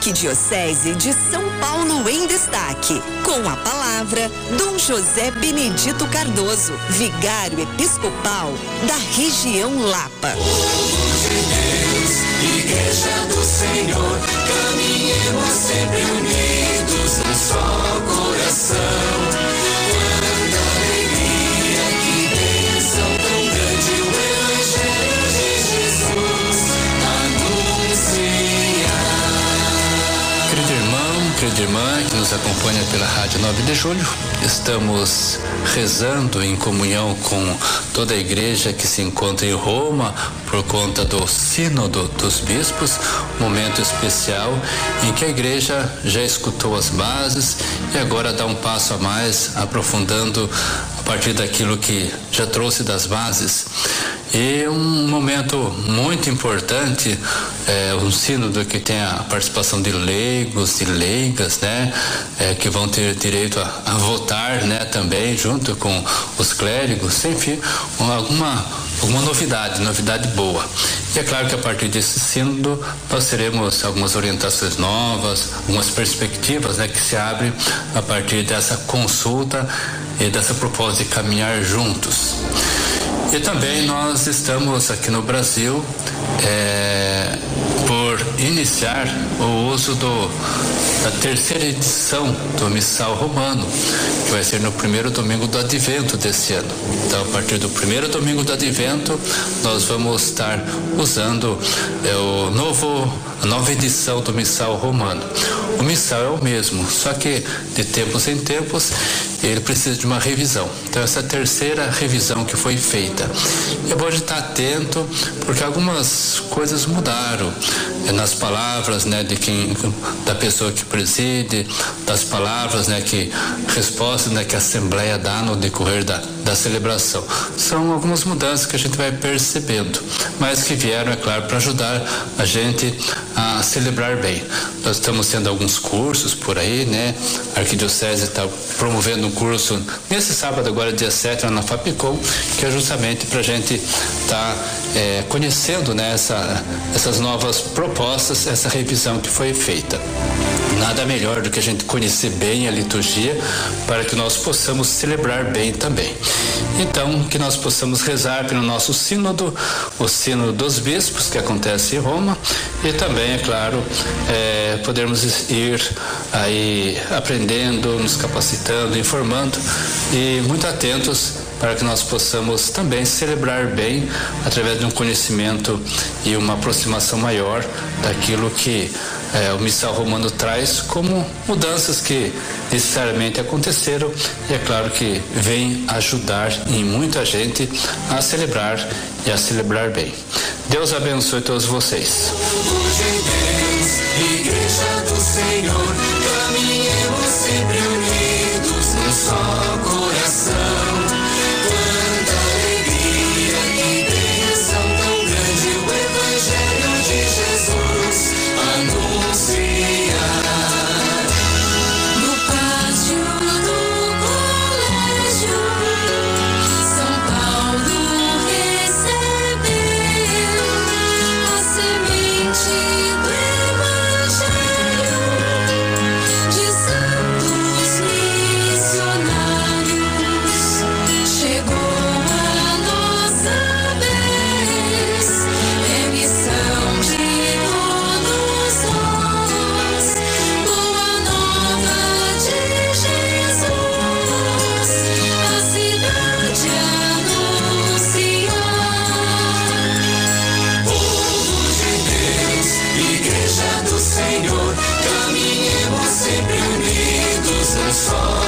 Arquidiocese de São Paulo em destaque. Com a palavra, Dom José Benedito Cardoso, vigário episcopal da região Lapa. Igreja do Senhor, caminhemos sempre unidos num só querida irmã que nos acompanha pela Rádio 9 de Julho. Estamos rezando em comunhão com toda a igreja que se encontra em Roma por conta do Sínodo dos Bispos, momento especial em que a igreja já escutou as bases e agora dá um passo a mais, aprofundando partir daquilo que já trouxe das bases. E um momento muito importante, é, um sínodo que tem a participação de leigos e leigas, né, é, que vão ter direito a, a, votar, né, também junto com os clérigos, enfim, alguma alguma novidade, novidade boa. E é claro que a partir desse sínodo nós teremos algumas orientações novas, algumas perspectivas, né, que se abrem a partir dessa consulta e dessa proposta de caminhar juntos. E também nós estamos aqui no Brasil é, por iniciar o uso do, da terceira edição do Missal Romano, que vai ser no primeiro domingo do Advento desse ano. Então, a partir do primeiro domingo do Advento, nós vamos estar usando é, o novo, a nova edição do Missal Romano. O Missal é o mesmo, só que de tempos em tempos ele precisa de uma revisão. Então, essa terceira revisão que foi feita. É bom estar atento, porque algumas coisas mudaram é, nas palavras né, de quem, da pessoa que preside, das palavras né, que respostas né, que a Assembleia dá no decorrer da, da celebração. São algumas mudanças que a gente vai percebendo, mas que vieram, é claro, para ajudar a gente a celebrar bem. Nós estamos tendo alguns cursos por aí, né? A Arquidiocese está promovendo um curso nesse sábado, agora dia 7, lá na Fapicom, que é justamente para a gente estar tá, é, conhecendo né, essa, essas novas propostas, essa revisão que foi feita. Nada melhor do que a gente conhecer bem a liturgia para que nós possamos celebrar bem também. Então, que nós possamos rezar pelo nosso sínodo, o sínodo dos bispos que acontece em Roma, e também, é claro, é, podermos ir aí aprendendo, nos capacitando, informando e muito atentos para que nós possamos também celebrar bem através de um conhecimento e uma aproximação maior daquilo que é, o missal romano traz como mudanças que necessariamente aconteceram e é claro que vem ajudar em muita gente a celebrar e a celebrar bem. Deus abençoe todos vocês. the sun.